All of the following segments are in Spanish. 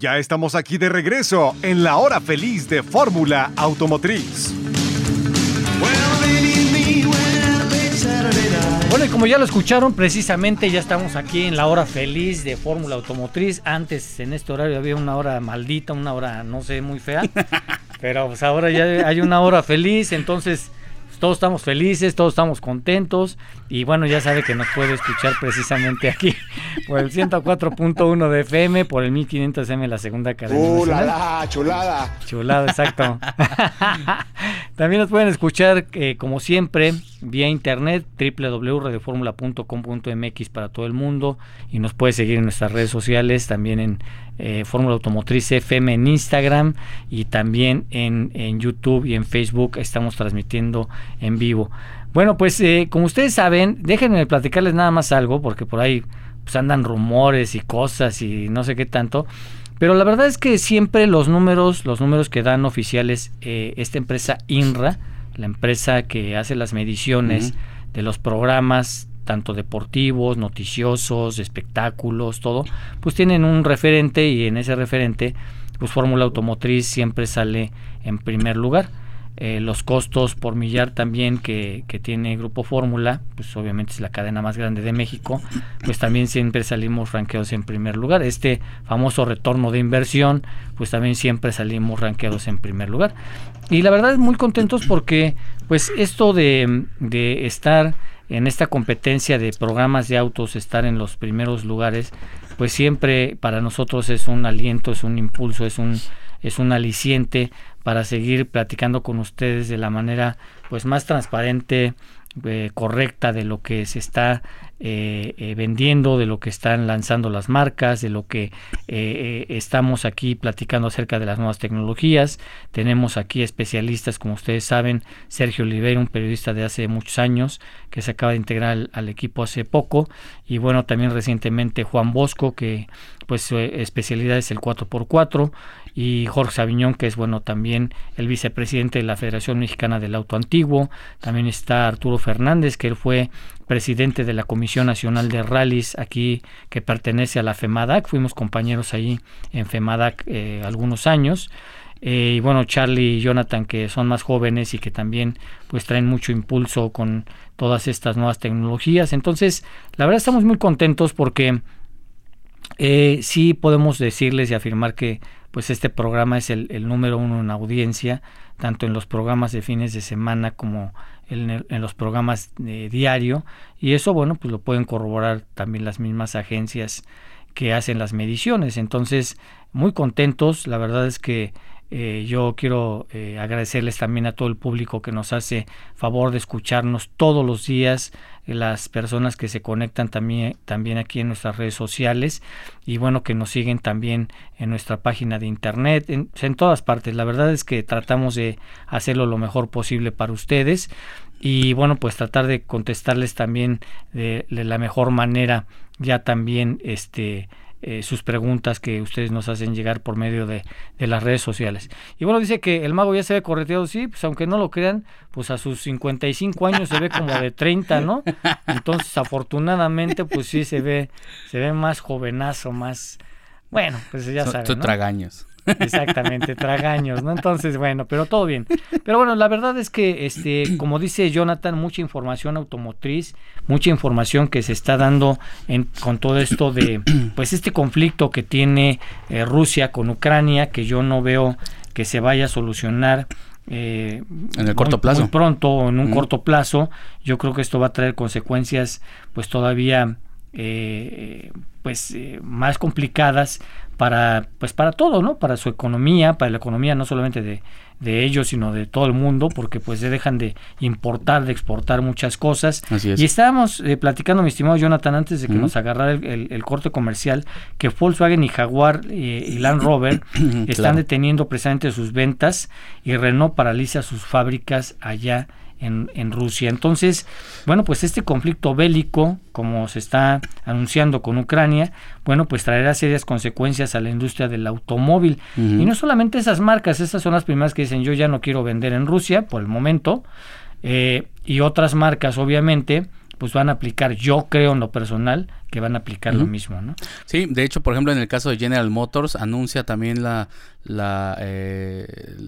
Ya estamos aquí de regreso en la hora feliz de Fórmula Automotriz. Bueno, y como ya lo escucharon, precisamente ya estamos aquí en la hora feliz de Fórmula Automotriz. Antes, en este horario, había una hora maldita, una hora, no sé, muy fea. Pero pues ahora ya hay una hora feliz, entonces todos estamos felices, todos estamos contentos y bueno, ya sabe que nos puede escuchar precisamente aquí por el 104.1 de FM, por el 1500M la segunda cadena. ¡Chulada! ¡Chulada! Chulada, exacto. También nos pueden escuchar eh, como siempre vía internet www.radioformula.com.mx para todo el mundo y nos puede seguir en nuestras redes sociales, también en eh, Fórmula Automotriz FM en Instagram y también en, en, YouTube y en Facebook estamos transmitiendo en vivo. Bueno, pues eh, como ustedes saben, déjenme platicarles nada más algo porque por ahí pues andan rumores y cosas y no sé qué tanto. Pero la verdad es que siempre los números, los números que dan oficiales eh, esta empresa INRA, la empresa que hace las mediciones de los programas tanto deportivos, noticiosos, espectáculos, todo, pues tienen un referente y en ese referente, pues Fórmula Automotriz siempre sale en primer lugar. Eh, los costos por millar también que, que tiene Grupo Fórmula, pues obviamente es la cadena más grande de México, pues también siempre salimos ranqueados en primer lugar. Este famoso retorno de inversión, pues también siempre salimos ranqueados en primer lugar. Y la verdad es muy contentos porque pues esto de, de estar en esta competencia de programas de autos estar en los primeros lugares, pues siempre para nosotros es un aliento, es un impulso, es un es un aliciente para seguir platicando con ustedes de la manera pues más transparente, eh, correcta de lo que se está eh, eh, vendiendo, de lo que están lanzando las marcas, de lo que estamos aquí platicando acerca de las nuevas tecnologías. Tenemos aquí especialistas, como ustedes saben, Sergio Oliveira, un periodista de hace muchos años, que se acaba de integrar al, al equipo hace poco, y bueno, también recientemente Juan Bosco, que pues su especialidad es el 4x4 y Jorge Sabiñón, que es bueno también el vicepresidente de la Federación Mexicana del Auto Antiguo. También está Arturo Fernández, que él fue presidente de la Comisión Nacional de Rallys aquí que pertenece a la FEMADAC. Fuimos compañeros ahí en FEMADAC eh, algunos años. Eh, y bueno, Charlie y Jonathan, que son más jóvenes y que también pues traen mucho impulso con todas estas nuevas tecnologías. Entonces, la verdad estamos muy contentos porque eh, sí podemos decirles y afirmar que pues este programa es el, número uno en audiencia, tanto en los programas de fines de semana como en, los programas de diario, y eso, bueno, pues lo pueden corroborar también las mismas agencias que hacen las mediciones. Entonces, muy contentos, la verdad es que eh, yo quiero eh, agradecerles también a todo el público que nos hace favor de escucharnos todos los días, las personas que se conectan también, también aquí en nuestras redes sociales y bueno, que nos siguen también en nuestra página de internet, en, en todas partes. La verdad es que tratamos de hacerlo lo mejor posible para ustedes y bueno, pues tratar de contestarles también de, de la mejor manera ya también este eh, sus preguntas que ustedes nos hacen llegar por medio de, de, las redes sociales. Y bueno, dice que el mago ya se ve correteado, sí, pues aunque no lo crean, pues a sus 55 años se ve como de 30, ¿no? Entonces, afortunadamente, pues sí se ve, se ve más jovenazo, más... Bueno, pues ya saben. ¿no? tragaños. Exactamente, tragaños, ¿no? Entonces, bueno, pero todo bien. Pero bueno, la verdad es que, este, como dice Jonathan, mucha información automotriz, mucha información que se está dando en, con todo esto de, pues, este conflicto que tiene eh, Rusia con Ucrania, que yo no veo que se vaya a solucionar eh, en el corto plazo. Muy pronto o en un corto plazo. Yo creo que esto va a traer consecuencias, pues, todavía eh, pues eh, más complicadas para pues para todo no para su economía para la economía no solamente de, de ellos sino de todo el mundo porque pues se dejan de importar de exportar muchas cosas. Y estábamos eh, platicando mi estimado Jonathan antes de que nos agarrara el, corte comercial que Volkswagen y Jaguar eh, y Land Rover están deteniendo precisamente sus ventas y Renault paraliza sus fábricas allá en, en, Rusia. Entonces, bueno, pues este conflicto bélico, como se está anunciando con Ucrania, bueno, pues traerá serias consecuencias a la industria del automóvil. Y no solamente esas marcas, esas son las primeras que dicen yo ya no quiero vender en Rusia por el momento, eh, y otras marcas obviamente pues van a aplicar, yo creo en lo personal, que van a aplicar lo mismo, ¿no? Sí, de hecho, por ejemplo, en el caso de General Motors anuncia también la la, eh,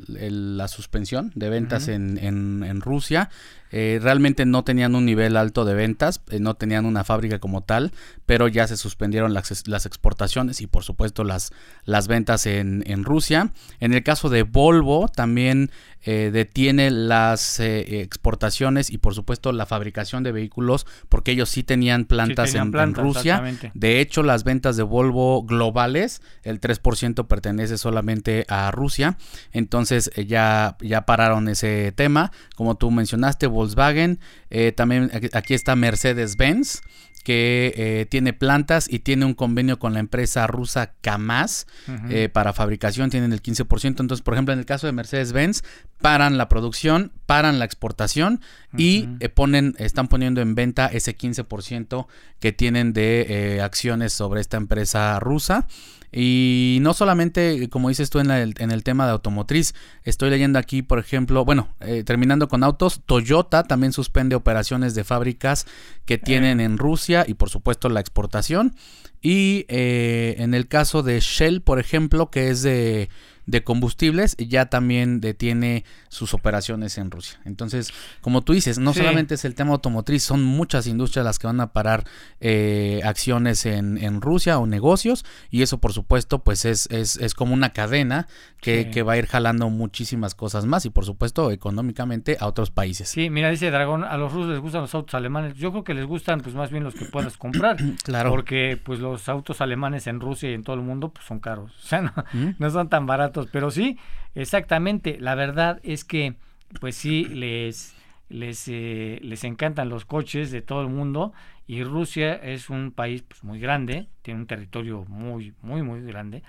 la suspensión de ventas en, en, en, Rusia. Eh, realmente no tenían un nivel alto de ventas, eh, no tenían una fábrica como tal, pero ya se suspendieron las, las exportaciones y por supuesto las, las ventas en, en, Rusia. En el caso de Volvo también eh, detiene las exportaciones y por supuesto la fabricación de vehículos porque ellos sí tenían plantas, en, en, Rusia. De hecho, las ventas de Volvo globales, el 3% pertenece solamente a Rusia. Entonces ya, ya pararon ese tema. Como tú mencionaste, Volkswagen, eh, también aquí está Mercedes-Benz que eh, tiene plantas y tiene un convenio con la empresa rusa Kamaz eh, para fabricación, tienen el 15%. Entonces, por ejemplo, en el caso de Mercedes-Benz, paran la producción, paran la exportación y ponen, están poniendo en venta ese 15% que tienen de acciones sobre esta empresa rusa. Y no solamente, como dices tú en, en el tema de automotriz, estoy leyendo aquí, por ejemplo, bueno, eh, terminando con autos, Toyota también suspende operaciones de fábricas que tienen en Rusia y por supuesto la exportación. Y eh, en el caso de Shell, por ejemplo, que es de de combustibles ya también detiene sus operaciones en Rusia. Entonces, como tú dices, no solamente es el tema automotriz, son muchas industrias las que van a parar eh, acciones en, en, Rusia o negocios y eso por supuesto pues es, es, es como una cadena que, que, va a ir jalando muchísimas cosas más y por supuesto económicamente a otros países. Sí, mira, dice Dragón, a los rusos les gustan los autos alemanes. Yo creo que les gustan pues más bien los que puedas comprar. claro. Porque pues los autos alemanes en Rusia y en todo el mundo pues son caros. O sea, no, no son tan baratos pero sí, exactamente, la verdad es que pues sí les les, eh, les encantan los coches de todo el mundo y Rusia es un país pues, muy grande, tiene un territorio muy, muy, muy grande.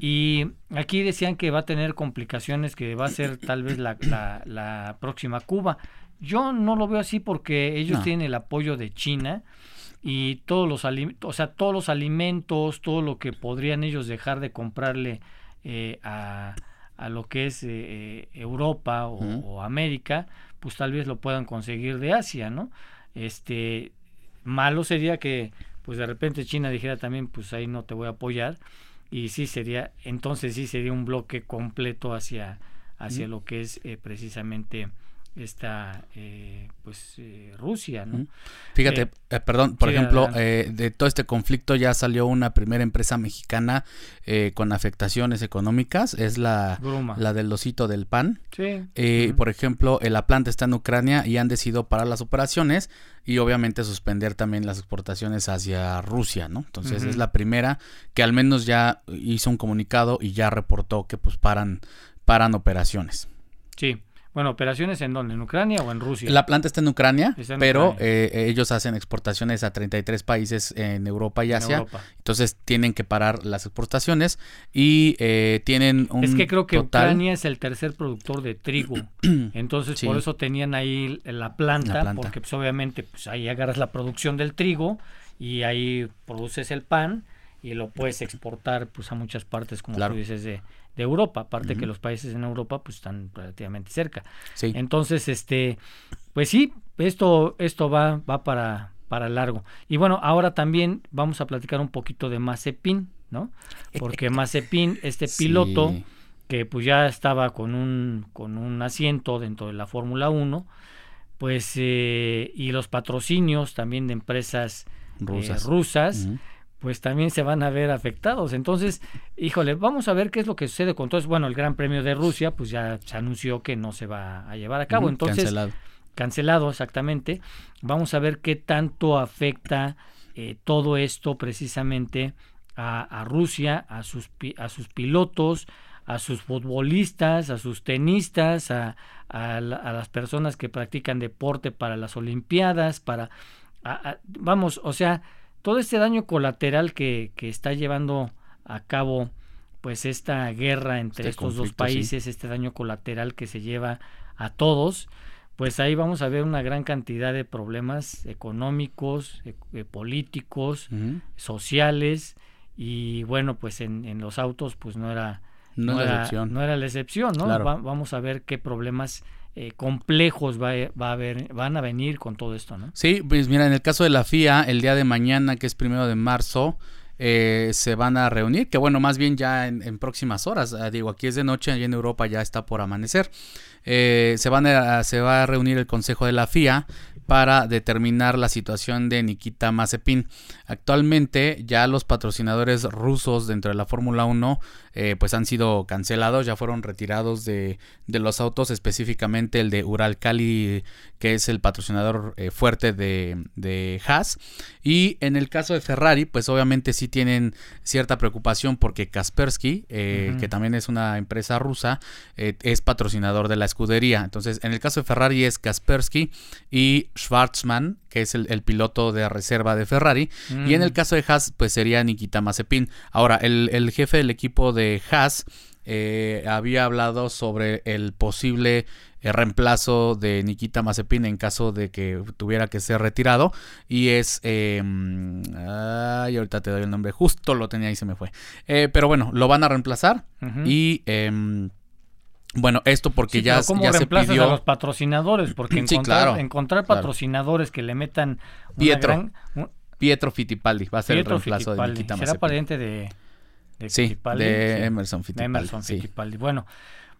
Y aquí decían que va a tener complicaciones, que va a ser tal vez la, la, próxima Cuba. Yo no lo veo así porque ellos tienen el apoyo de China y todos los, o sea, todos los alimentos, todo lo que podrían ellos dejar de comprarle eh, a, a, lo que es eh, eh, Europa o, América, pues tal vez lo puedan conseguir de Asia, ¿no? Este, malo sería que pues de repente China dijera también, pues ahí no te voy a apoyar, y sí sería, entonces sí sería un bloque completo hacia, hacia lo que es precisamente esta eh, pues eh, Rusia ¿no? fíjate eh, perdón por ejemplo de todo este conflicto ya salió una primera empresa mexicana con afectaciones económicas es la la del osito del pan. Sí. por ejemplo la planta está en Ucrania y han decidido parar las operaciones y obviamente suspender también las exportaciones hacia Rusia no entonces es la primera que al menos ya hizo un comunicado y ya reportó que pues paran paran operaciones. Sí bueno, operaciones en dónde, en Ucrania o en Rusia. La planta está en Ucrania, pero eh, ellos hacen exportaciones a 33 países en Europa y Asia. Entonces tienen que parar las exportaciones y eh, tienen un Es que creo que Ucrania es el tercer productor de trigo. Entonces por eso tenían ahí la planta, porque pues, obviamente pues ahí agarras la producción del trigo y ahí produces el pan y lo puedes exportar pues a muchas partes como tú dices de de Europa, aparte que los países en Europa pues están relativamente cerca. Entonces, este, pues sí, esto, esto va, va para, para largo. Y bueno, ahora también vamos a platicar un poquito de Mazepin, ¿no? Porque Mazepin, este piloto que pues ya estaba con un, con un asiento dentro de la Fórmula 1, pues eh, y los patrocinios también de empresas eh, rusas, pues también se van a ver afectados. Entonces, híjole, vamos a ver qué es lo que sucede con todo eso. Bueno, el Gran Premio de Rusia, pues ya se anunció que no se va a llevar a cabo. Entonces, cancelado. Cancelado, exactamente. Vamos a ver qué tanto afecta eh, todo esto precisamente a, Rusia, a sus, a sus pilotos, a sus futbolistas, a sus tenistas, a, a, las personas que practican deporte para las Olimpiadas, para... vamos, o sea, todo este daño colateral que, que está llevando a cabo pues esta guerra entre este estos dos países, este daño colateral que se lleva a todos, pues ahí vamos a ver una gran cantidad de problemas económicos, e, eh, políticos, sociales y bueno, pues en, en, los autos pues no era no, era, no era la excepción, ¿no? vamos a ver qué problemas eh, complejos va, va, a haber, van a venir con todo esto, ¿no? Sí, pues mira, en el caso de la FIA, el día de mañana, que es primero de marzo, eh, se van a reunir, que bueno, más bien ya en, próximas horas, ah, digo, aquí es de noche, allí en Europa ya está por amanecer, eh, se, van a, se va a reunir el Consejo de la FIA para determinar la situación de Nikita Mazepin. Actualmente ya los patrocinadores rusos dentro de la Fórmula 1 eh, pues han sido cancelados, ya fueron retirados de, los autos, específicamente el de Uralkali, que es el patrocinador eh, fuerte de, de Haas. Y en el caso de Ferrari, pues obviamente sí tienen cierta preocupación porque Kaspersky, eh, que también es una empresa rusa, es patrocinador de la escudería. Entonces, en el caso de Ferrari es Kaspersky y Schwarzman, que es el, piloto de reserva de Ferrari. Y en el caso de Haas, pues sería Nikita Mazepin. Ahora, el, el jefe del equipo de Haas eh, había hablado sobre el posible eh, reemplazo de Nikita Mazepin en caso de que tuviera que ser retirado y es em, ay, ahorita te doy el nombre justo lo tenía y se me fue eh, pero bueno lo van a reemplazar y em, bueno, esto porque ya, ya se pidió... a los patrocinadores? Porque encontrar, encontrar patrocinadores que le metan Pietro, Pietro Fittipaldi va a ser el reemplazo de Nikita. Será pariente de, de sí, de Emerson Fittipaldi. Emerson Fittipaldi. Bueno,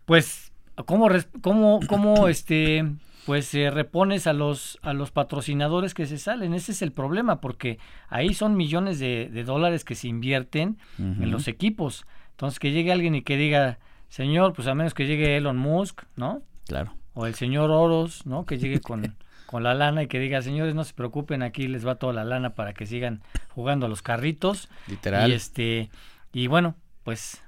pues, ¿cómo, cómo, cómo este, pues eh, repones a los, a los patrocinadores que se salen? Ese es el problema, porque ahí son millones de, dólares que se invierten en los equipos. Entonces, que llegue alguien y que diga, señor, pues a menos que llegue Elon Musk, ¿no? Claro. O el señor Oros, ¿no? Que llegue con... con la lana y que diga, señores, no se preocupen, aquí les va toda la lana para que sigan jugando a los carritos. Literal. Y este, y bueno, pues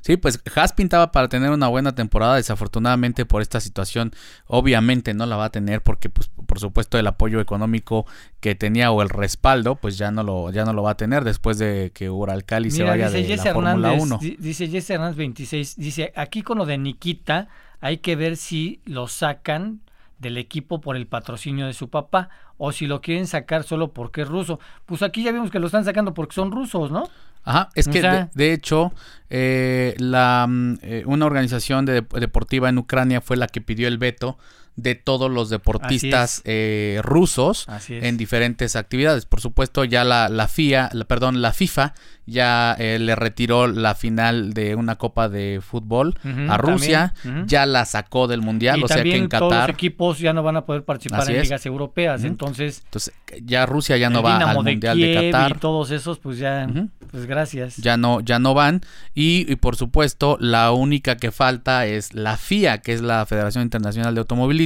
Sí, pues Haas pintaba para tener una buena temporada, desafortunadamente por esta situación, obviamente no la va a tener porque pues por supuesto el apoyo económico que tenía o el respaldo, pues ya no lo ya no lo va a tener después de que Uralcali se vaya de la Fórmula 1. Dice Jesse Hernández 26, dice, aquí con lo de Nikita hay que ver si lo sacan del equipo por el patrocinio de su papá o si lo quieren sacar solo porque es ruso. Pues aquí ya vimos que lo están sacando porque son rusos, ¿no? Ajá, es que de, hecho eh, la, mm, eh, una organización deportiva en Ucrania fue la que pidió el veto de todos los deportistas eh, rusos en diferentes actividades. Por supuesto, ya la, la FIA, perdón, la FIFA ya eh, le retiró la final de una Copa de Fútbol a Rusia, ya la sacó del Mundial, o sea que en Qatar... todos los equipos ya no van a poder participar en ligas europeas, entonces... Entonces ya Rusia ya no va al Mundial de Qatar. Y todos esos pues ya, pues gracias. Ya no, ya no van. Y, por supuesto la única que falta es la FIA, que es la Federación Internacional de Automovilismo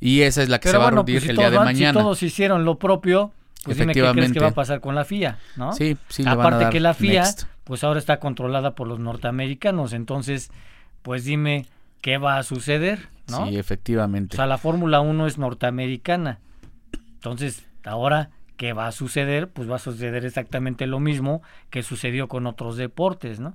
y esa es la que se va a reunir pues, el día de mañana. Si todos hicieron lo propio pues dime qué crees que va a pasar con la FIA, ¿no? Sí, sí. Aparte que la FIA, pues ahora está controlada por los norteamericanos, entonces, pues dime qué va a suceder, ¿no? Sí, efectivamente. O sea, la Fórmula 1 es norteamericana, entonces ahora ¿qué va a suceder? Pues va a suceder exactamente lo mismo que sucedió con otros deportes, ¿no?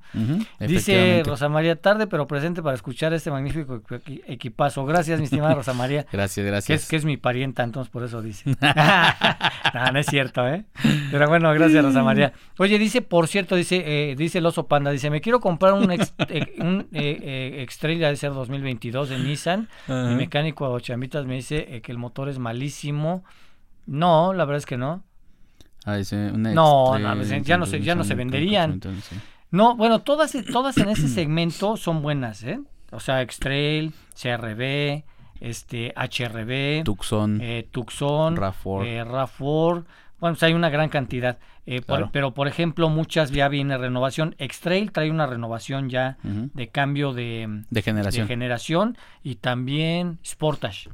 Dice Rosa María, tarde pero presente para escuchar este magnífico equipazo. Gracias, mi estimada Rosa María. gracias, gracias. Que es, que es mi parienta, entonces por eso dice. no, no es cierto, ¿eh? Pero bueno, gracias, Rosa María. Oye, dice, por cierto, dice, eh, dice el oso panda, dice, me quiero comprar un, ex, eh, un eh, de ser 2022 de Nissan. Mi mecánico a chamitas me dice que el motor es malísimo no, la verdad es que no. Ah, no, no, ya no se, ya no se venderían. No, bueno, todas, todas en ese segmento son buenas, ¿eh? O sea, Extrail, CRB, este, HRB, Tucson, eh, Tucson, RAV4. Eh, Bueno, pues hay una gran cantidad. Eh, pero, por ejemplo, muchas ya viene renovación. Extrail trae una renovación ya de cambio de, de, generación. de generación y también Sportage.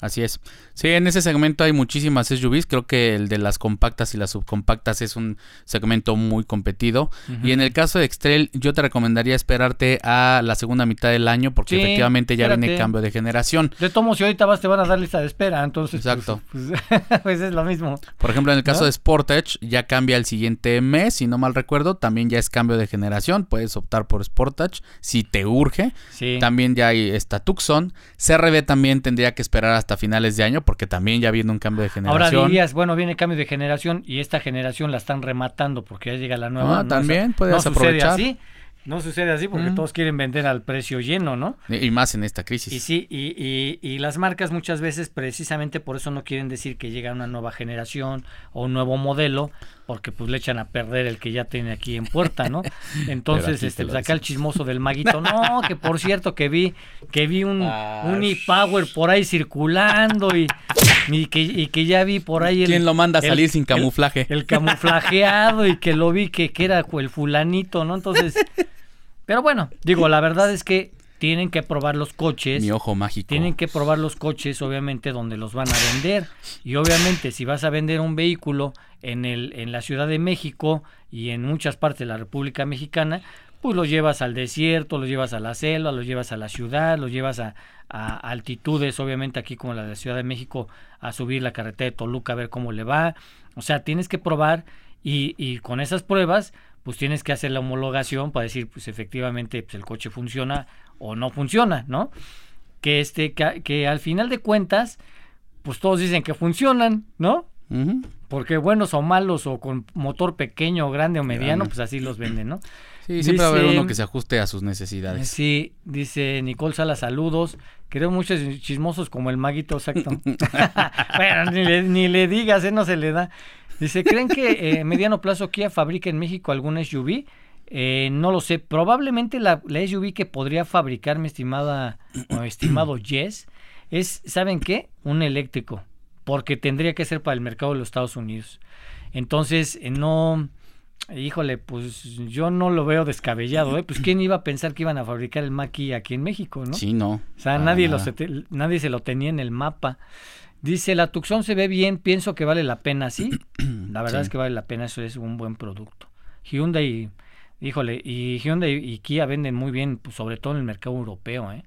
Así es. Sí, en ese segmento hay muchísimas SUVs. Creo que el de las compactas y las subcompactas es un segmento muy competido. Y en el caso de Extrail, yo te recomendaría esperarte a la segunda mitad del año porque efectivamente ya viene cambio de generación. De tomo, si ahorita vas, te van a dar lista de espera. Entonces, pues, Exacto. Pues, pues, es lo mismo. Por ejemplo, en el caso de Sportage, ya cambia el siguiente mes, si no mal recuerdo. También ya es cambio de generación. Puedes optar por Sportage si te urge. También ya hay esta Tucson. CRB también tendría que esperar hasta hasta finales de año, porque también ya viene un cambio de generación. Ahora dirías, bueno, viene cambio de generación y esta generación la están rematando porque ya llega la nueva. Ah, también puedes aprovechar. así. no sucede así porque todos quieren vender al precio lleno, ¿no? Y más en esta crisis. Y sí, y, y, y, las marcas muchas veces precisamente por eso no quieren decir que llega una nueva generación o un nuevo modelo, porque pues le echan a perder el que ya tiene aquí en puerta, ¿no? Entonces, este, pues acá el chismoso del maguito, no, que por cierto que vi, que vi un, un e-power por ahí circulando y, y, que, y que ya vi por ahí el. ¿Quién lo manda a salir sin camuflaje? El, camuflajeado y que lo vi que, que era el fulanito, ¿no? Entonces, pero bueno, digo, la verdad es que tienen que probar los coches. Mi ojo mágico. Tienen que probar los coches, obviamente, donde los van a vender. Y obviamente, si vas a vender un vehículo en, el, en la Ciudad de México y en muchas partes de la República Mexicana, pues los llevas al desierto, los llevas a la selva, los llevas a la ciudad, los llevas a, a altitudes, obviamente aquí como la de la Ciudad de México, a subir la carretera de Toluca a ver cómo le va. O sea, tienes que probar y, y con esas pruebas, pues tienes que hacer la homologación para decir, pues efectivamente, pues el coche funciona o no funciona, ¿no? Que, este, que, al final de cuentas, pues todos dicen que funcionan, ¿no? Porque buenos o malos o con motor pequeño, grande o mediano, pues así los venden, ¿no? Sí, siempre va a haber uno que se ajuste a sus necesidades. Sí, dice Nicole Sala, saludos. Creo muchos chismosos como el maguito, exacto. bueno, ni le, ni le digas, ¿eh? no se le da. Dice, ¿creen que eh, mediano plazo Kia fabrica en México algún SUV? Eh, no lo sé. Probablemente la, la, SUV que podría fabricar mi estimada o estimado Jess es, ¿saben qué? Un eléctrico. Porque tendría que ser para el mercado de los Estados Unidos. Entonces, eh, no. Híjole, pues yo no lo veo descabellado, ¿eh? Pues quién iba a pensar que iban a fabricar el Maki aquí en México, ¿no? Sí, no. O sea, nadie, lo, nadie se lo tenía en el mapa. Dice, la Tucson se ve bien, pienso que vale la pena, ¿sí? La verdad es que vale la pena, eso es un buen producto. Hyundai Híjole, y Hyundai y Kia venden muy bien, pues, sobre todo en el mercado europeo. ¿eh?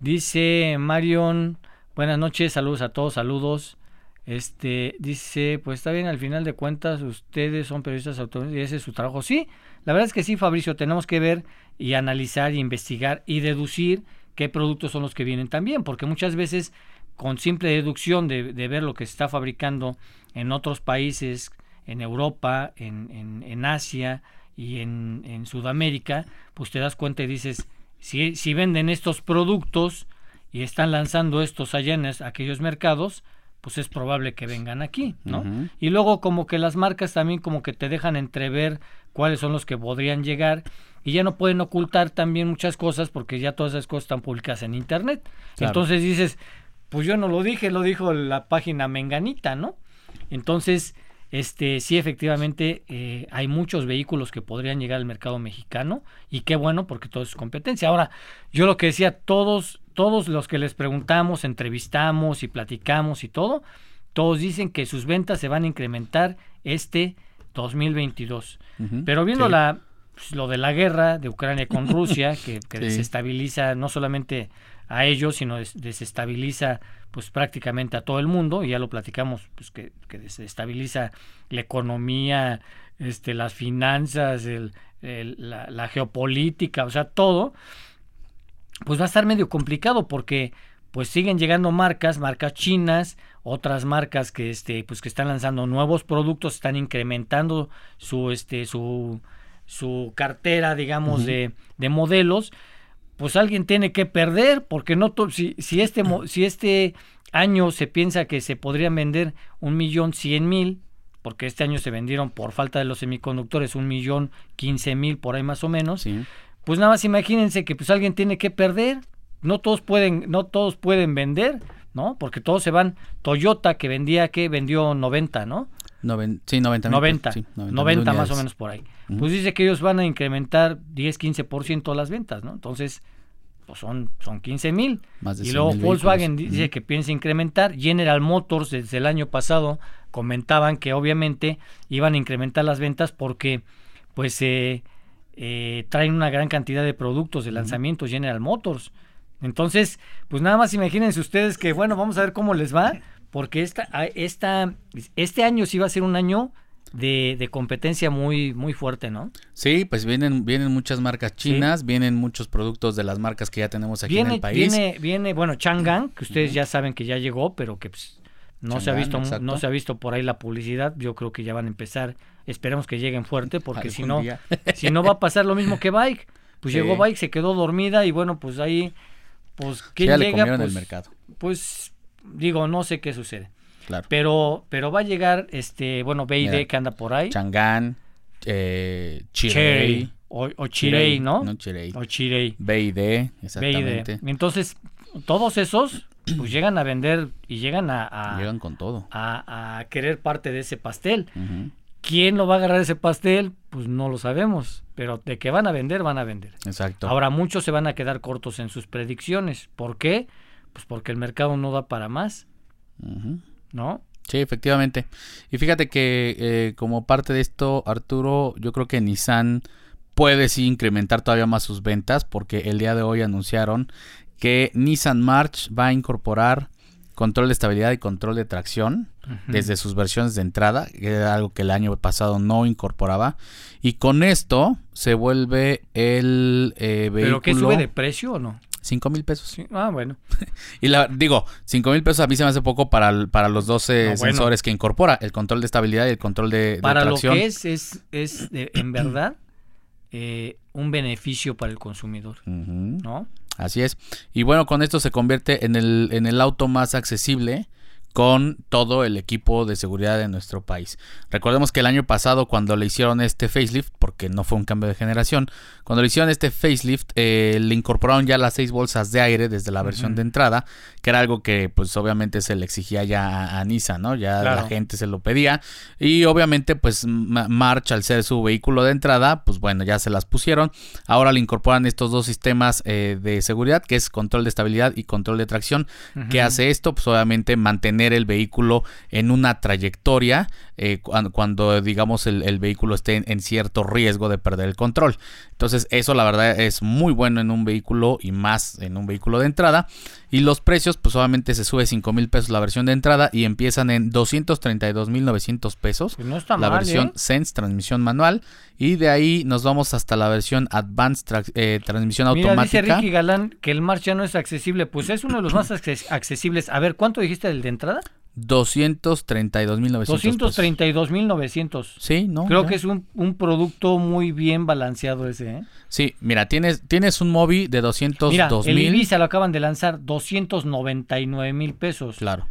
Dice Marion, buenas noches, saludos a todos, saludos. Este dice, pues está bien, al final de cuentas ustedes son periodistas autónomos y ese es su trabajo. Sí, la verdad es que sí, Fabricio, tenemos que ver y analizar y investigar y deducir qué productos son los que vienen también, porque muchas veces con simple deducción de, de ver lo que se está fabricando en otros países, en Europa, en, en, en Asia, y en, en Sudamérica, pues te das cuenta y dices, si, si venden estos productos y están lanzando estos allá en aquellos mercados, pues es probable que vengan aquí, ¿no? Y luego como que las marcas también como que te dejan entrever cuáles son los que podrían llegar y ya no pueden ocultar también muchas cosas porque ya todas esas cosas están publicadas en internet. Entonces dices, pues yo no lo dije, lo dijo la página Menganita, ¿no? Entonces, este, sí, efectivamente, eh, hay muchos vehículos que podrían llegar al mercado mexicano y qué bueno porque todo es competencia. Ahora, yo lo que decía, todos, todos los que les preguntamos, entrevistamos y platicamos y todo, todos dicen que sus ventas se van a incrementar este 2022. Pero viendo la, pues, lo de la guerra de Ucrania con Rusia, que, desestabiliza no solamente a ellos, sino desestabiliza pues prácticamente a todo el mundo, y ya lo platicamos, pues que, que desestabiliza la economía, este, las finanzas, el, la, geopolítica, o sea, todo, pues va a estar medio complicado porque pues siguen llegando marcas, marcas chinas, otras marcas que este pues que están lanzando nuevos productos, están incrementando su este su su cartera, digamos, de, de modelos pues alguien tiene que perder, porque no si, si este si este año se piensa que se podrían vender un millón cien mil, porque este año se vendieron por falta de los semiconductores un millón quince mil por ahí más o menos, pues nada más imagínense que pues alguien tiene que perder, no todos pueden, no todos pueden vender, ¿no? Porque todos se van, Toyota que vendía, que vendió 90, ¿no? Sí, 90. 90, 90, más o menos por ahí. Pues dice que ellos van a incrementar 10, 15% las ventas, ¿no? Entonces, pues son, son 15 mil. Y luego Volkswagen dice que piensa incrementar. General Motors desde el año pasado comentaban que obviamente iban a incrementar las ventas porque pues eh, eh, traen una gran cantidad de productos de lanzamiento General Motors. Entonces, pues nada más imagínense ustedes que, bueno, vamos a ver cómo les va, porque esta, esta, este año sí va a ser un año de, competencia muy, muy fuerte, ¿no? Sí, pues vienen, vienen muchas marcas chinas, vienen muchos productos de las marcas que ya tenemos aquí en el país. Viene, viene, bueno, Chang'an, que ustedes ya saben que ya llegó, pero que pues, No se ha visto, exacto. no se ha visto por ahí la publicidad. Yo creo que ya van a empezar. Esperemos que lleguen fuerte, porque si no, si no va a pasar lo mismo que Bike. Pues Sí. llegó Bike, se quedó dormida y bueno, pues ahí, pues ¿quién ya le llega? comieron pues, el mercado. pues digo, no sé qué sucede. Claro. Pero, pero va a llegar, este, bueno, Mira, que anda por ahí. Chang'an, eh. O, o ¿no? No, Chirei. O Chirei. BID, exactamente. BID. Entonces, todos esos, pues llegan a vender y llegan a, a, Llegan con todo. a- a querer parte de ese pastel. ¿Quién lo va a agarrar ese pastel? Pues no lo sabemos. Pero de que van a vender, van a vender. Exacto. Ahora muchos se van a quedar cortos en sus predicciones. ¿Por qué? Pues porque el mercado no da para más. ¿no? Sí, efectivamente. Y fíjate que eh, como parte de esto, Arturo, yo creo que Nissan puede sí incrementar todavía más sus ventas porque el día de hoy anunciaron que Nissan March va a incorporar control de estabilidad y control de tracción desde sus versiones de entrada, que era algo que el año pasado no incorporaba. Y con esto se vuelve el eh, vehículo... ¿Pero qué sube de precio o no? 5 mil pesos. Sí, Ah, bueno. Y la, digo, 5 mil pesos a mí se me hace poco para, para los 12 No, bueno. sensores que incorpora, el control de estabilidad y el control de, de Para lo que es, es, es de- en verdad eh, un beneficio para el consumidor, ¿no? Así es. Y bueno, con esto se convierte en el, en el auto más accesible con todo el equipo de seguridad de nuestro país. Recordemos que el año pasado cuando le hicieron este facelift, porque no fue un cambio de generación, cuando le hicieron este facelift eh, le incorporaron ya las seis bolsas de aire desde la versión de entrada, que era algo que pues obviamente se le exigía ya a, a Nissan, ¿no? Ya Claro. la gente se lo pedía y obviamente pues Ma- March al ser su vehículo de entrada, pues bueno, ya se las pusieron. Ahora le incorporan estos dos sistemas eh, de seguridad, que es control de estabilidad y control de tracción. ¿Qué Ujú. hace esto? Pues obviamente mantener el vehículo en una trayectoria eh, cuando, cuando, digamos el, el vehículo esté en, en cierto riesgo de perder el control. Entonces eso la verdad es muy bueno en un vehículo y más en un vehículo de entrada. Y los precios pues obviamente se sube 5 mil pesos la versión de entrada y empiezan en 232 mil 900 pesos. Pues no está la mal, versión ¿eh? Sense transmisión manual y de ahí nos vamos hasta la versión Advanced tra- eh, transmisión Mira, dice automática. Ricky Galán que el March ya no es accesible. Pues es uno de los más acces- accesibles. A ver, ¿cuánto dijiste del de entrada? 232 mil 900 232.900. Sí, ¿no? Creo ya. que es un, un producto muy bien balanceado ese, ¿eh? Sí, mira, tienes, tienes un Mobi de 202 Mira, el mil. Ibiza lo acaban de lanzar 299 mil pesos. Claro.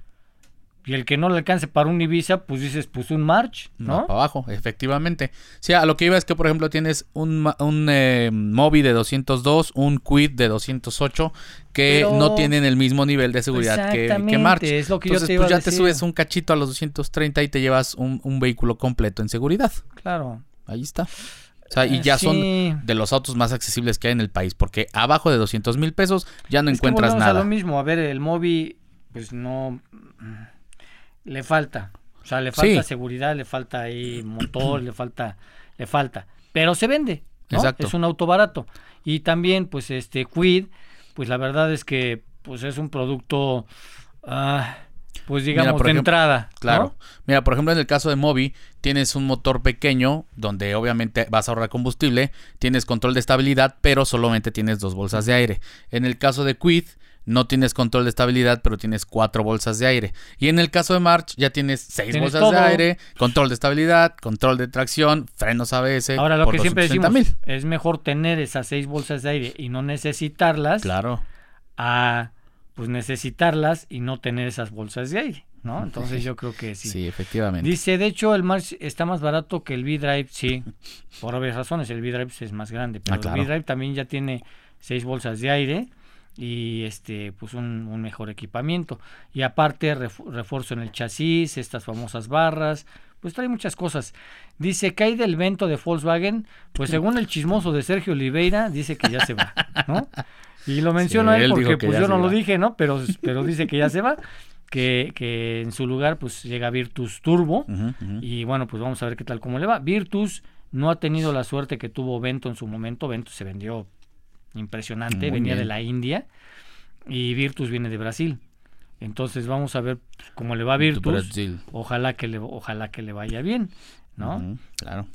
Y el que no le alcance para un Ibiza, pues dices, pues un March, No, ¿no? para abajo, efectivamente. Sí, a lo que iba es que, por ejemplo, tienes un, un eh, Mobi de 202, un Quid de 208, que Pero- no tienen el mismo nivel de seguridad que, que March. es lo que yo Entonces, te iba pues a ya te subes un cachito a los 230 y te llevas un, un vehículo completo en seguridad. Claro. Ahí está. O sea, y Eh, ya sí. son de los autos más accesibles que hay en el país, porque abajo de 200 mil pesos ya no Es que encuentras a nada. lo mismo, a ver, el Mobi, pues no. Le falta. O sea, le falta Sí. seguridad, le falta ahí motor, le falta. Le falta. Pero se vende. ¿no? Exacto. Es un auto barato. Y también, pues, este Quid, pues la verdad es que pues es un producto. ah, pues digamos, de ejemplo, entrada. ¿no? Claro. Mira, por ejemplo, en el caso de Mobi, tienes un motor pequeño donde obviamente vas a ahorrar combustible, tienes control de estabilidad, pero solamente tienes dos bolsas de aire. En el caso de Quid, no tienes control de estabilidad, pero tienes cuatro bolsas de aire. Y en el caso de March, ya tienes seis Tienes bolsas de aire, control de estabilidad, control de tracción, frenos ABS. Ahora, lo por que siempre 260 decimos, mil. es mejor tener esas seis bolsas de aire y no necesitarlas Claro. a pues necesitarlas y no tener esas bolsas de aire, ¿no? Entonces yo creo que sí. Sí, efectivamente. Dice, de hecho, el March está más barato que el V-Drive, sí, por obvias razones, el V-Drive es más grande, pero Ah, claro. el V-Drive también ya tiene seis bolsas de aire y este pues un, un mejor equipamiento y aparte refu- refuerzo en el chasis, estas famosas barras, pues trae muchas cosas. Dice que hay del vento de Volkswagen, pues según el chismoso de Sergio Oliveira, dice que ya se va, ¿no? Y lo menciono Sí, él porque pues yo no lo dije, ¿no? Pero, pero dice que ya se va, que, que en su lugar pues llega Virtus Turbo. Y bueno, pues vamos a ver qué tal cómo le va. Virtus no ha tenido la suerte que tuvo Vento en su momento. Vento se vendió impresionante, Muy venía de la India y Virtus viene de Brasil. Entonces vamos a ver cómo le va a Virtus. Brasil. Ojalá que le ojalá que le vaya bien, ¿no? Claro.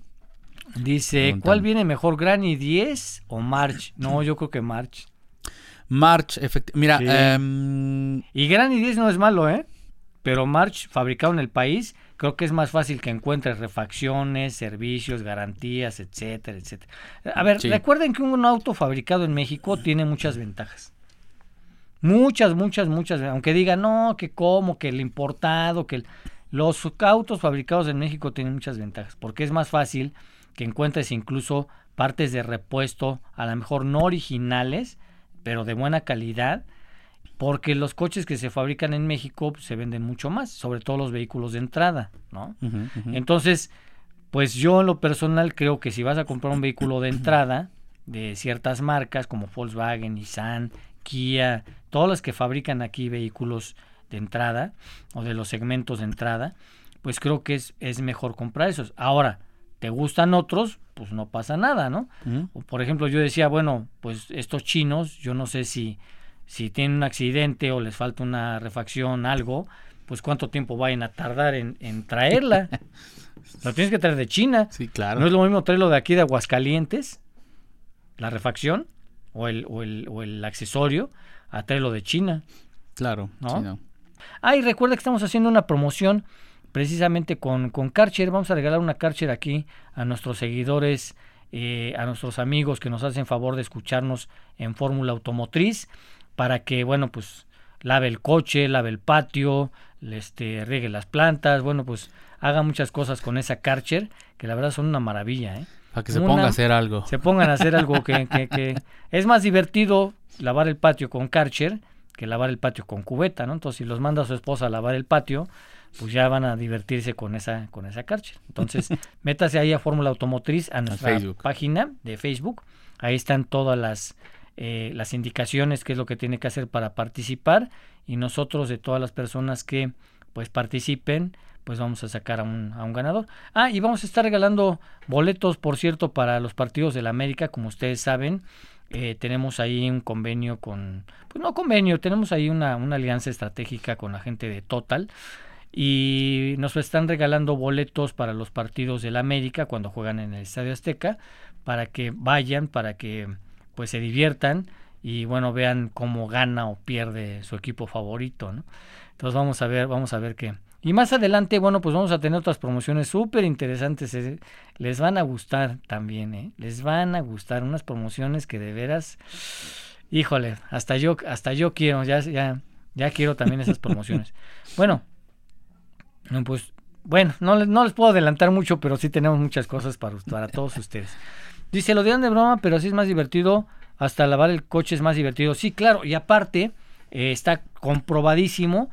Dice. ¿cuál viene mejor, Granny 10 o March? No, yo creo que March. March, efectivamente. Mira, Sí. em, Y Granny 10 no es malo, ¿eh? pero March, fabricado en el país, creo que es más fácil que encuentres refacciones, servicios, garantías, etcétera, etcétera. A ver, Sí. recuerden que un auto fabricado en México tiene muchas ventajas. Muchas, muchas, muchas. Aunque digan, no, que cómo, que el importado, que el- los autos fabricados en México tienen muchas ventajas. Porque es más fácil que encuentres incluso partes de repuesto, a lo mejor no originales, pero de buena calidad. Porque los coches que se fabrican en México pues, se venden mucho más, sobre todo los vehículos de entrada, ¿no? Entonces, pues yo en lo personal creo que si vas a comprar un vehículo de entrada de ciertas marcas como Volkswagen, Nissan, Kia, todas las que fabrican aquí vehículos de entrada o de los segmentos de entrada, pues creo que es, es mejor comprar esos. Ahora, ¿te gustan otros? Pues no pasa nada, ¿no? O, por ejemplo, yo decía, bueno, pues estos chinos, yo no sé si, si tienen un accidente o les falta una refacción, algo, pues cuánto tiempo vayan a tardar en, en traerla. Lo tienes que traer de China. Sí, claro. No es lo mismo traerlo de aquí de Aguascalientes, la refacción o el, o el, o el accesorio, a traerlo de China. Claro. ¿No? sí, no. Ah, y recuerda que estamos haciendo una promoción precisamente con, con Karcher. Vamos a regalar una Karcher aquí a nuestros seguidores, eh, a nuestros amigos que nos hacen favor de escucharnos en Fórmula Automotriz para que, bueno, pues lave el coche, lave el patio, este, riegue las plantas, bueno, pues haga muchas cosas con esa Karcher, que la verdad son una maravilla, ¿eh? Para que se ponga a hacer algo. se pongan a hacer algo que, que- que es más divertido lavar el patio con Karcher que lavar el patio con cubeta, ¿no? Entonces, si los manda a su esposa a lavar el patio, pues ya van a divertirse con esa con esa Karcher. Entonces, métase ahí a Fórmula Automotriz a nuestra página de Facebook. Ahí están todas las eh, las indicaciones qué es lo que tiene que hacer para participar y nosotros de todas las personas que pues participen pues vamos a sacar a un, a un ganador. Ah, y vamos a estar regalando boletos, por cierto, para los partidos de la América, como ustedes saben. eh, tenemos ahí un convenio con, pues no convenio, tenemos ahí una, una alianza estratégica con la gente de Total y nos están regalando boletos para los partidos de la América cuando juegan en el Estadio Azteca para que vayan, para que pues se diviertan y bueno vean cómo gana o pierde su equipo favorito, ¿no? Entonces vamos a ver, vamos a ver qué. Y más adelante, bueno, pues vamos a tener otras promociones súper interesantes. eh, Les van a gustar también, ¿eh? Les van a gustar unas promociones que de veras, híjole, hasta yo, hasta yo quiero, ya, ya, ya quiero también esas promociones. Bueno, no, pues, bueno, no, les- no les puedo adelantar mucho, pero sí tenemos muchas cosas para, para todos ustedes. Dice, lo dirán de broma, pero así es más divertido. Hasta lavar el coche es más divertido. Sí, claro. Y aparte, eh, está comprobadísimo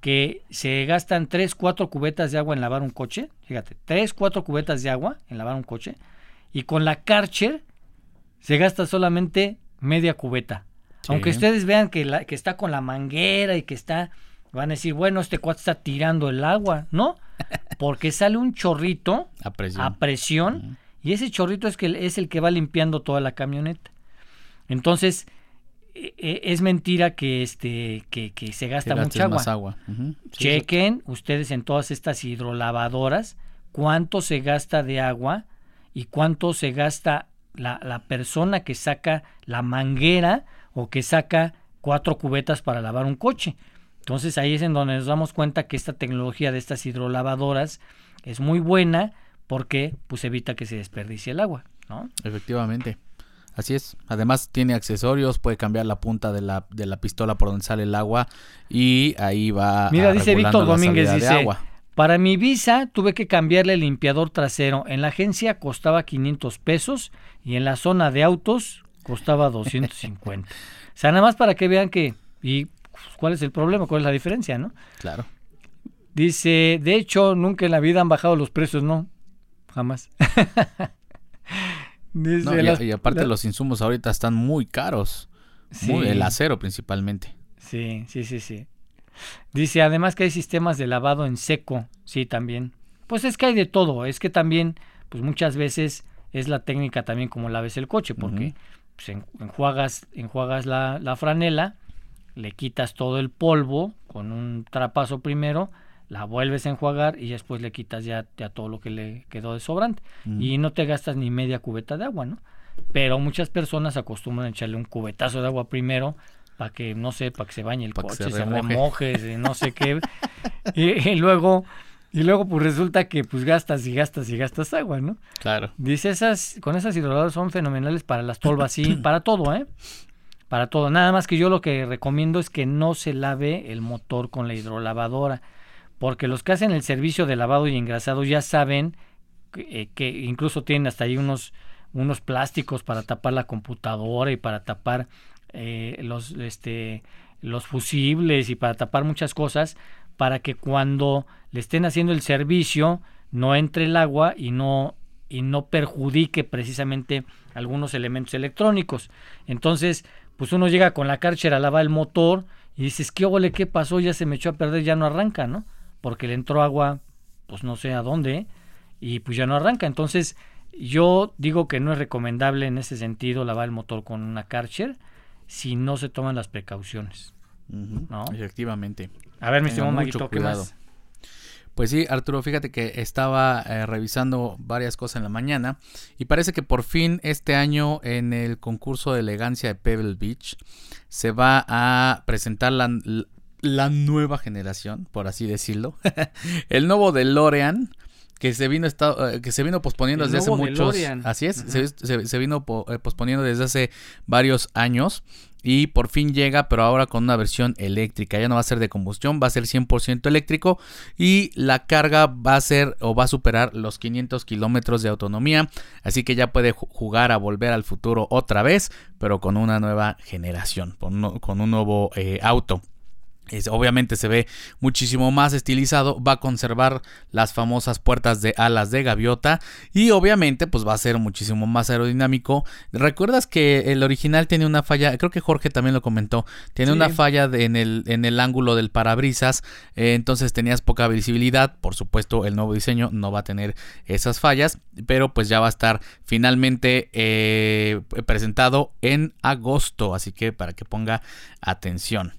que se gastan 3, 4 cubetas de agua en lavar un coche. Fíjate, 3, 4 cubetas de agua en lavar un coche. Y con la Karcher se gasta solamente media cubeta. Sí. Aunque ustedes vean que, la, que está con la manguera y que está, van a decir, bueno, este cuate está tirando el agua, ¿no? Porque sale un chorrito A presión. a presión y ese chorrito es, que, es el que va limpiando toda la camioneta. Entonces, e- e- es mentira que, este, que, que se gasta mucha agua. más agua. Sí. Chequen ustedes en todas estas hidrolavadoras cuánto se gasta de agua y cuánto se gasta la, la persona que saca la manguera o que saca cuatro cubetas para lavar un coche. Entonces ahí es en donde nos damos cuenta que esta tecnología de estas hidrolavadoras es muy buena porque pues evita que se desperdicie el agua, ¿no? Efectivamente. Así es. Además tiene accesorios, puede cambiar la punta de la, de la pistola por donde sale el agua y ahí va. Mira, dice Víctor Domínguez, dice, agua. para mi visa tuve que cambiarle el limpiador trasero. En la agencia costaba 500 pesos y en la zona de autos costaba 250. o sea, nada más para que vean que, y pues, cuál es el problema, cuál es la diferencia, ¿no? Claro. Dice, de hecho, nunca en la vida han bajado los precios, no, jamás. No, y, las- y aparte la- los insumos ahorita están muy caros. Muy- el acero principalmente. Sí, sí, sí, sí. Dice, además que hay sistemas de lavado en seco, sí, también. Pues es que hay de todo, es que también, pues muchas veces es la técnica también como laves el coche, porque pues, en- enjuagas, enjuagas la, la franela, le quitas todo el polvo con un trapazo primero, la vuelves a enjuagar y después le quitas ya, ya todo lo que le quedó de sobrante. Ujú. Y no te gastas ni media cubeta de agua, ¿no? Pero muchas personas acostumbran a echarle un cubetazo de agua primero para que, no sé, para que se bañe el Pa' coche, se se remoje. no sé qué. y, y luego, y luego pues resulta que pues gastas y gastas y gastas agua, ¿no? Claro. Dice, esas, con esas hidrolavadoras son fenomenales para las tolvas, sí, para todo, ¿eh? Para todo. Nada más que yo lo que recomiendo es que no se lave el motor con la hidrolavadora, porque los que hacen el servicio de lavado y engrasado ya saben que, eh, que incluso tienen hasta ahí unos, unos plásticos para tapar la computadora y para tapar eh, los, este, los fusibles y para tapar muchas cosas, para que cuando le estén haciendo el servicio no entre el agua y no y no perjudique precisamente algunos elementos electrónicos. Entonces, pues uno llega con la Karcher a lavar el motor y dices, ¿qué ole, qué pasó? Ya se me echó a perder, ya no arranca, ¿no? Porque le entró agua, pues no sé a dónde, y pues ya no arranca. Entonces, yo digo que no es recomendable en ese sentido lavar el motor con una Karcher si no se toman las precauciones. No. Efectivamente. A ver, mi estimado Maguito, ¿qué más? Pues sí, Arturo, fíjate que estaba eh, revisando varias cosas en la mañana y parece que por fin este año en el concurso de elegancia de Pebble Beach se va a presentar la, la nueva generación, por así decirlo, el nuevo DeLorean que se vino esta- eh, que se vino posponiendo El desde hace muchos DeLorean. así es se, se- se vino po- eh, posponiendo desde hace varios años y por fin llega pero ahora con una versión eléctrica. Ya no va a ser de combustión va a ser 100% eléctrico y la carga va a ser o va a superar los 500 kilómetros de autonomía. Así que ya puede ju- jugar a volver al futuro otra vez pero con una nueva generación con un nuevo eh, auto es- obviamente se ve muchísimo más estilizado, va a conservar las famosas puertas de alas de gaviota y obviamente pues va a ser muchísimo más aerodinámico. ¿Recuerdas que el original tiene una falla? Creo que Jorge también lo comentó. Tiene Sí. una falla de- en, el, en el ángulo del parabrisas, eh, entonces tenías poca visibilidad. Por supuesto el nuevo diseño no va a tener esas fallas, pero pues ya va a estar finalmente eh, presentado en agosto, así que para que ponga atención.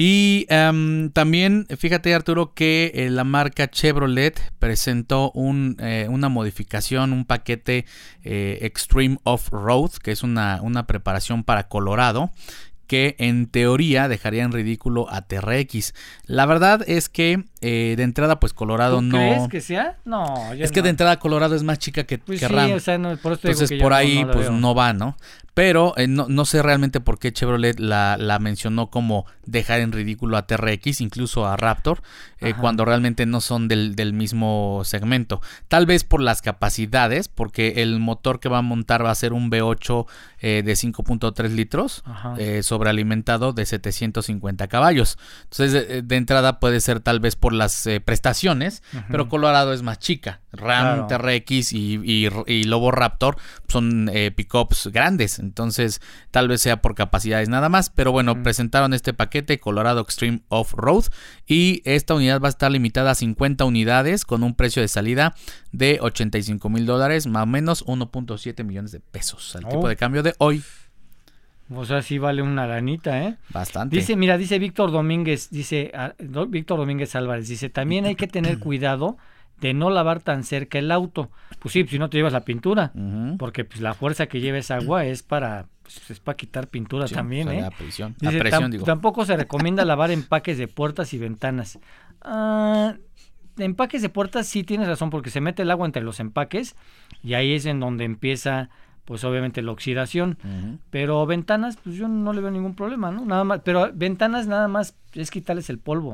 Y em, también, fíjate Arturo, que eh, la marca Chevrolet presentó un, eh, una modificación, un paquete eh, Extreme Off-Road, que es una, una preparación para Colorado, que en teoría dejaría en ridículo a TRX. La verdad es que eh, de entrada, pues Colorado ¿Tú no... crees que sea? No, Es que de entrada Colorado es más chica que, Pues que sí, Ram. o sea, no, por eso Entonces por ahí no pues veo. no va, ¿no? Pero eh, no, no sé realmente por qué Chevrolet la, la mencionó como dejar en ridículo a TRX, incluso a Raptor, eh, cuando realmente no son del, del mismo segmento. Tal vez por las capacidades, porque el motor que va a montar va a ser un V8 eh, de 5.3 litros, sobrealimentado de 750 caballos. Entonces de, de entrada puede ser tal vez por las eh, prestaciones, pero Colorado es más chica. Ram, Claro. TRX y, y- y Lobo Raptor son eh, pickups grandes, entonces tal vez sea por capacidades nada más, pero bueno, presentaron este paquete Colorado Extreme Off-Road y esta unidad va a estar limitada a 50 unidades con un precio de salida de 85 mil dólares, más o menos 1.7 millones de pesos, al Oh. tipo de cambio de hoy, O sea, sí vale una lanita, ¿eh? bastante. Dice, mira, dice Víctor Domínguez, dice ah, Víctor Domínguez Álvarez, dice, también hay que tener cuidado de no lavar tan cerca el auto. Pues sí, si no te llevas la pintura, porque pues la fuerza que lleva esa agua es para pues, es para quitar pintura Sí, también, o sea, ¿eh? la presión, la presión, "Tam- digo. Tampoco se recomienda lavar empaques de puertas y ventanas. Ah, empaques de puertas sí tienes razón, porque se mete el agua entre los empaques y ahí es en donde empieza, pues obviamente la oxidación. Pero ventanas, pues yo no le veo ningún problema, ¿no? Nada más, pero ventanas nada más es quitarles el polvo.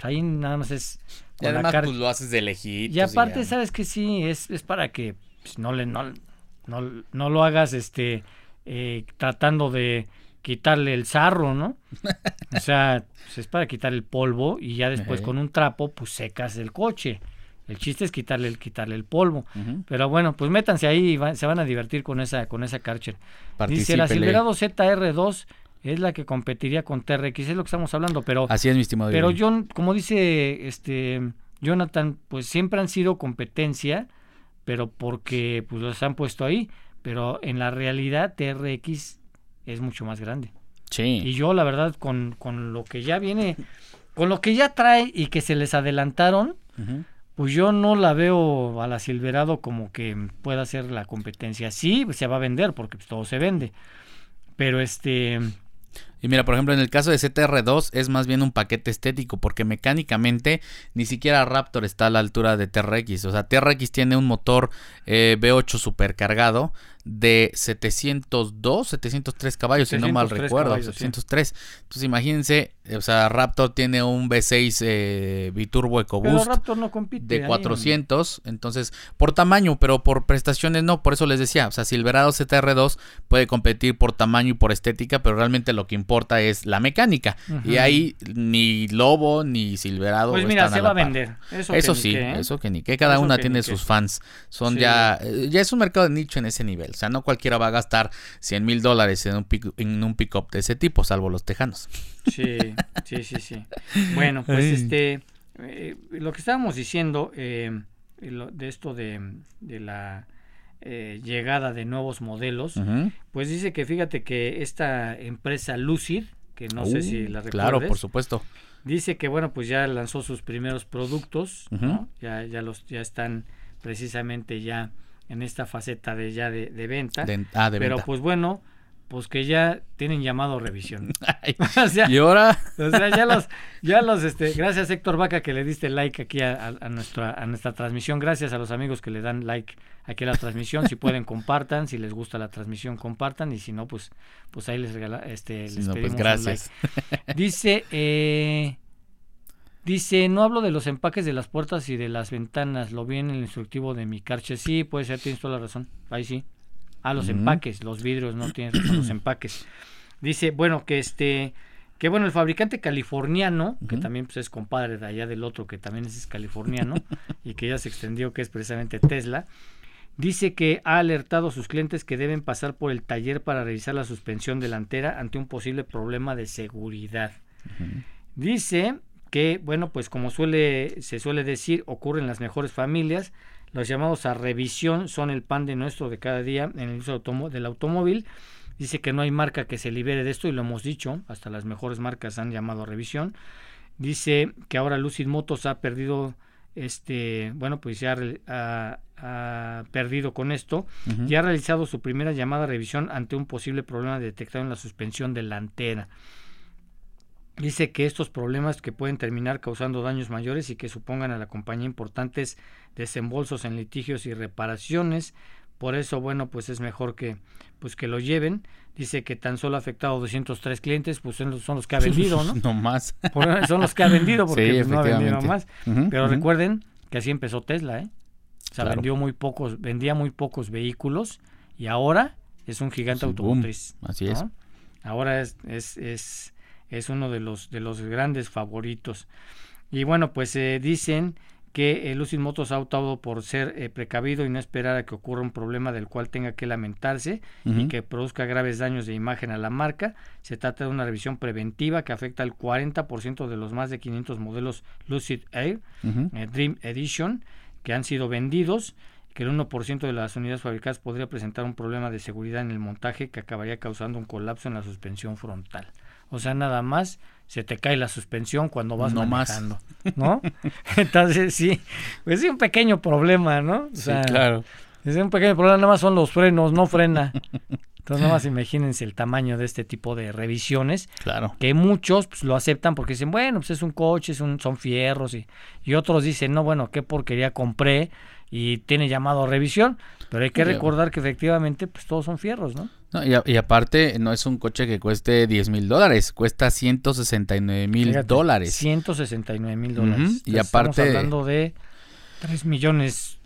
Ahí nada más es Y además pues, lo haces de lejitos. y aparte, sabes que sí, es, es para que pues, no le no, no, no lo hagas este eh, tratando de quitarle el sarro, ¿no? O sea, pues, es para quitar el polvo y ya después con un trapo pues secas el coche. El chiste es quitarle el quitarle el polvo. Pero bueno, pues métanse ahí y va- se van a divertir con esa con esa Karcher. Dice la. Silverado ZR2 es la que competiría con TRX, es lo que estamos hablando, pero Así es, mi estimado. pero. John, como dice este Jonathan, pues siempre han sido competencia, pero porque pues los han puesto ahí, pero en la realidad TRX es mucho más grande. Sí. Y yo la verdad con, con lo que ya viene, con lo que ya trae y que se les adelantaron, Ujú. Pues yo no la veo a la Silverado como que pueda ser la competencia. Sí, se va a vender porque pues, todo se vende. Pero este Y mira, por ejemplo, en el caso de CTR2 es más bien un paquete estético porque mecánicamente ni siquiera Raptor está a la altura de TRX. O sea, TRX tiene un motor eh, V8 supercargado de 702, 703 caballos, si no mal recuerdo, 703. Entonces imagínense, o sea, Raptor tiene un V6 eh, biturbo EcoBoost no de 400, entonces por tamaño, pero por prestaciones no, por eso les decía, o sea, Silverado CTR2 puede competir por tamaño y por estética, pero realmente lo que importa es la mecánica. Y ahí ni Lobo ni Silverado Pues mira, se va a vender. Eso, sí, ¿eh? eso que ni que cada una tiene sus fans. Son ya eh, ya es un mercado de nicho en ese nivel. O sea, no cualquiera va a gastar 100 mil dólares en un, pick, en un pick-up de ese tipo, salvo los tejanos. Sí, sí, sí, sí. Bueno, pues este, eh, lo que estábamos diciendo eh, de esto de, la eh, llegada de nuevos modelos, pues dice que fíjate que esta empresa Lucid, que no sé si uh, la recuerdas. Claro, por supuesto. Dice que bueno, pues ya lanzó sus primeros productos, ¿no? Ya, ya los, ya están precisamente ya en esta faceta de ya de, venta. ah, pero pues bueno, pues que ya tienen llamado revisión. y ahora o sea, ya los ya los este gracias Héctor Vaca que le diste like aquí a, nuestra a nuestra transmisión, gracias a los amigos que le dan like aquí a la transmisión, si pueden compartan, si les gusta la transmisión compartan. Y si no pues pues ahí les regala este les pues pedimos gracias. Dice eh Dice, no hablo de los empaques de las puertas y de las ventanas, lo vi en el instructivo de mi carche. Sí, puede ser, tienes toda la razón. Ahí sí. Ah, los empaques, los vidrios, no tienes razón, los empaques. Dice, bueno, que este, que bueno, el fabricante californiano, que también pues, es compadre de allá del otro, que también es californiano, y que ya se extendió, que es precisamente Tesla, dice que ha alertado a sus clientes que deben pasar por el taller para revisar la suspensión delantera ante un posible problema de seguridad. Dice que, bueno, pues como suele, se suele decir, ocurre en las mejores familias. Los llamados a revisión son el pan de nuestro de cada día en el uso del automóvil. Dice que no hay marca que se libere de esto y lo hemos dicho, hasta las mejores marcas han llamado a revisión. Dice que ahora Lucid Motos ha perdido, este, bueno, pues ya ha, perdido con esto y ha realizado su primera llamada a revisión ante un posible problema detectado en la suspensión delantera. Dice que estos problemas que pueden terminar causando daños mayores y que supongan a la compañía importantes desembolsos en litigios y reparaciones. Por eso, bueno, pues es mejor que pues que lo lleven. Dice que tan solo ha afectado 203 clientes, pues son los, que ha vendido, ¿no? no más. son los que ha vendido porque pues, no ha vendido más. Pero recuerden que así empezó Tesla, ¿eh? O sea, vendió muy pocos, vendía muy pocos vehículos y ahora es un gigante automotriz. Así es. Ahora es, es, es es uno de los, de los grandes favoritos. Y bueno, pues eh, dicen que Lucid Motos ha optado por ser eh, precavido y no esperar a que ocurra un problema del cual tenga que lamentarse y que produzca graves daños de imagen a la marca. Se trata de una revisión preventiva que afecta al 40% de los más de 500 modelos Lucid Air eh, Dream Edition que han sido vendidos que el 1% de las unidades fabricadas podría presentar un problema de seguridad en el montaje que acabaría causando un colapso en la suspensión frontal. O sea, nada más se te cae la suspensión cuando vas no manejando, ¿no? Entonces sí, pues sí un pequeño problema, ¿no? O sea, sí, claro. Es un pequeño problema, nada más son los frenos, no frena. Entonces nada más imagínense el tamaño de este tipo de revisiones. Claro. Que muchos pues, lo aceptan porque dicen, bueno, pues es un coche, es un, son fierros. Y, y otros dicen, no, bueno, qué porquería compré y tiene llamado a revisión. Pero hay que recordar que efectivamente pues todos son fierros, ¿no? No, y, aparte, no es un coche que cueste 10 mil dólares, cuesta 169 mil dólares. 169 mil dólares. Y aparte. Estamos hablando de 3 millones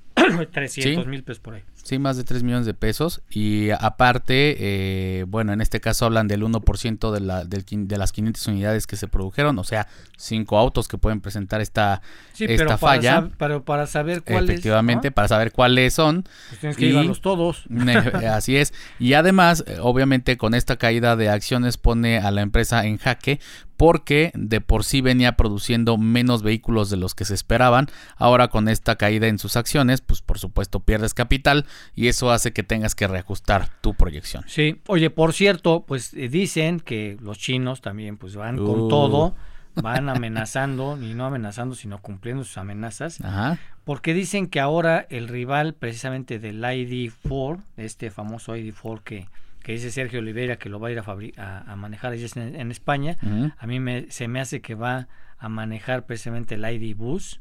300 mil pesos por ahí. Sí, más de 3 millones de pesos. Y aparte, eh, bueno, en este caso hablan del 1% de, la, de las 500 unidades que se produjeron, o sea, 5 autos que pueden presentar esta, esta falla. pero para saber cuáles. Efectivamente, para saber cuáles son. Pues tienes que llevarlos todos. Así es. Y además, eh, obviamente, con esta caída de acciones pone a la empresa en jaque porque de por sí venía produciendo menos vehículos de los que se esperaban. Ahora con esta caída en sus acciones, pues por supuesto pierdes capital y eso hace que tengas que reajustar tu proyección. Sí, oye, por cierto, pues eh, dicen que los chinos también pues van con uh. todo, van amenazando, y no amenazando, sino cumpliendo sus amenazas, Ajá. porque dicen que ahora el rival precisamente del ID4, este famoso ID4 que que dice Sergio Oliveira que lo va a ir a, a, manejar allá en, España, a mí me, se me hace que va a manejar precisamente el ID Bus,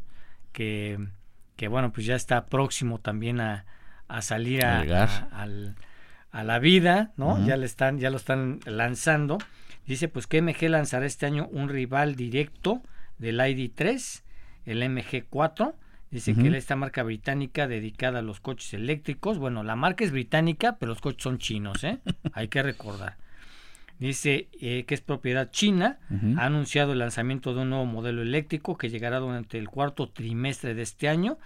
que, que bueno, pues ya está próximo también a, a salir a, a, la vida, ¿no? Ya le están, ya lo están lanzando. Dice pues que MG lanzará este año un rival directo del ID3, el MG4. Dice que es esta marca británica dedicada a los coches eléctricos. Bueno, la marca es británica, pero los coches son chinos, ¿eh? Hay que recordar. Dice eh, que es propiedad china. Ha anunciado el lanzamiento de un nuevo modelo eléctrico que llegará durante el cuarto trimestre de este año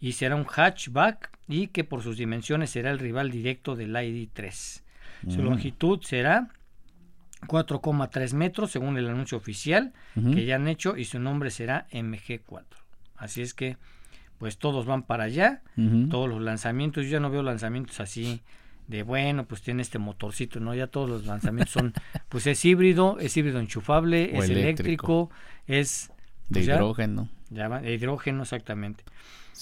y será un hatchback y que por sus dimensiones será el rival directo del ID3. Su mm. longitud será 4,3 metros según el anuncio oficial que ya han hecho y su nombre será MG4. Así es que pues todos van para allá, todos los lanzamientos, yo ya no veo lanzamientos así de bueno, pues tiene este motorcito, ¿no? Ya todos los lanzamientos son, pues es híbrido, es híbrido enchufable, es eléctrico. es... de pues hidrógeno. Ya de hidrógeno, exactamente.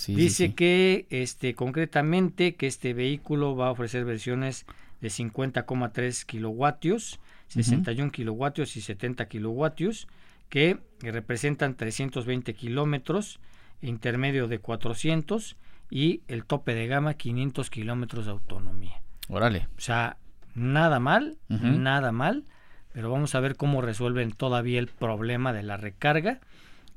Dice que este concretamente que este vehículo va a ofrecer versiones de 50,3 kilovatios, 61 kilovatios y 70 kilovatios, que representan 320 kilómetros, intermedio de 400 y el tope de gama 500 kilómetros de autonomía. Órale. O sea, nada mal, nada mal, pero vamos a ver cómo resuelven todavía el problema de la recarga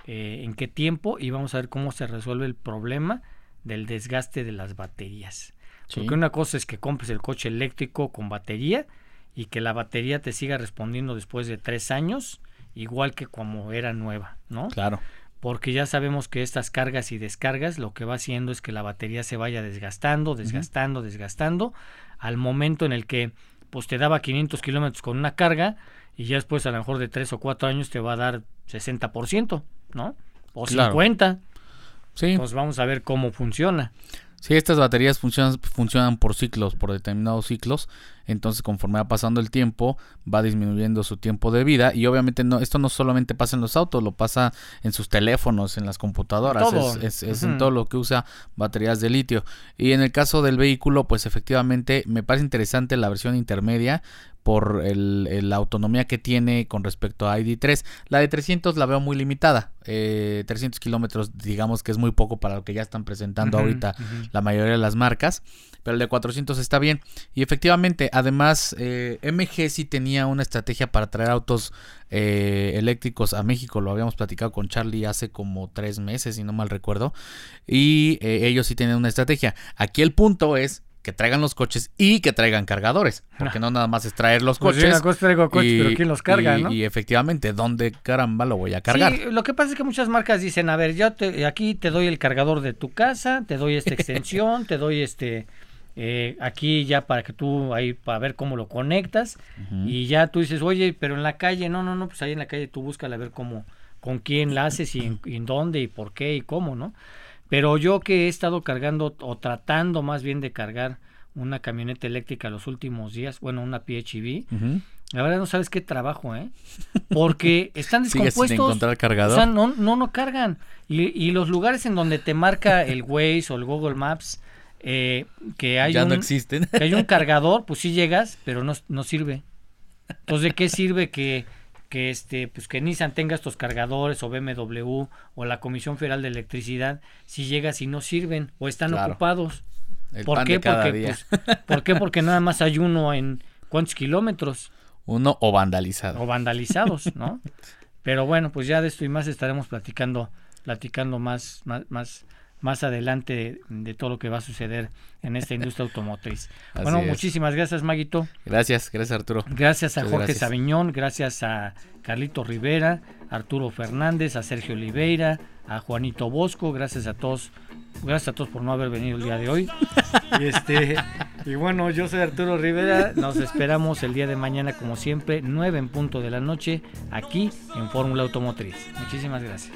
eh, en qué tiempo y vamos a ver cómo se resuelve el problema del desgaste de las baterías. Porque una cosa es que compres el coche eléctrico con batería y que la batería te siga respondiendo después de tres años, igual que como era nueva, ¿no? Claro. Porque ya sabemos que estas cargas y descargas lo que va haciendo es que la batería se vaya desgastando, desgastando, desgastando, al momento en el que pues te daba 500 kilómetros con una carga y ya después a lo mejor de tres o cuatro años te va a dar 60%. ¿no? O 50. Sí. Pues vamos a ver cómo funciona. Sí, estas baterías funcionan, funcionan por ciclos, por determinados ciclos. Entonces, conforme va pasando el tiempo, va disminuyendo su tiempo de vida. Y obviamente no, esto no solamente pasa en los autos, lo pasa en sus teléfonos, en las computadoras, es, es, en todo lo que usa baterías de litio. Y en el caso del vehículo, pues efectivamente me parece interesante la versión intermedia por el, la autonomía que tiene con respecto a ID3. La de 300 la veo muy limitada. 300 eh, kilómetros, digamos que es muy poco para lo que ya están presentando ahorita la mayoría de las marcas. Pero el de 400 está bien. Y efectivamente, además, eh, MG sí tenía una estrategia para traer autos eh, eléctricos a México. Lo habíamos platicado con Charlie hace como tres meses, si no mal recuerdo. Y ellos sí tienen una estrategia. Aquí el punto es que traigan los coches y que traigan cargadores. Porque no nada más es traer los pues coches. Pues traigo coches, y, pero ¿quién los carga, y, no? Y efectivamente, ¿dónde caramba lo voy a cargar? Sí, lo que pasa es que muchas marcas dicen, a ver, yo te, aquí te doy el cargador de tu casa, te doy esta extensión, te doy este... Eh, aquí ya para que tú ahí para ver cómo lo conectas y ya tú dices oye pero en la calle no no no pues ahí en la calle tú búscala a ver cómo con quién la haces y en dónde y por qué y cómo no pero yo que he estado cargando o tratando más bien de cargar una camioneta eléctrica los últimos días, bueno, una PHEV, la verdad no sabes qué trabajo, ¿eh? Porque están descompuestos. Sin encontrar cargador? O sea, no, no, no cargan. Y, y, los lugares en donde te marca el Waze o el Google Maps, eh, que hay ya un, no existen. que hay un cargador, pues sí llegas, pero no, no sirve. Entonces, ¿de qué sirve que que este pues que Nissan tenga estos cargadores o BMW o la Comisión Federal de Electricidad si llegas y no sirven o están ocupados. ¿Por qué? Porque, pues, ¿Por qué? Porque nada más hay uno en cuántos kilómetros. Uno o vandalizado. O vandalizados, ¿no? Pero bueno, pues ya de esto y más estaremos platicando, platicando más, más, más, más adelante de, todo lo que va a suceder en esta industria automotriz. bueno, muchísimas gracias, Maguito. Gracias, gracias, Arturo. Gracias a Jorge Sabiñón, gracias a Carlito Rivera, Arturo Fernández, a Sergio Oliveira, a Juanito Bosco, gracias a todos, gracias a todos por no haber venido el día de hoy. Y este y bueno, yo soy Arturo Rivera, nos esperamos el día de mañana como siempre, 9 en punto de la noche, aquí en Fórmula Automotriz. Muchísimas gracias.